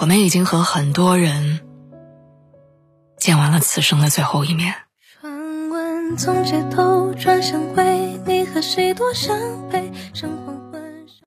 我们已经和很多人见完了此生的最后一面。传闻从街头转向回，你和谁多相配？生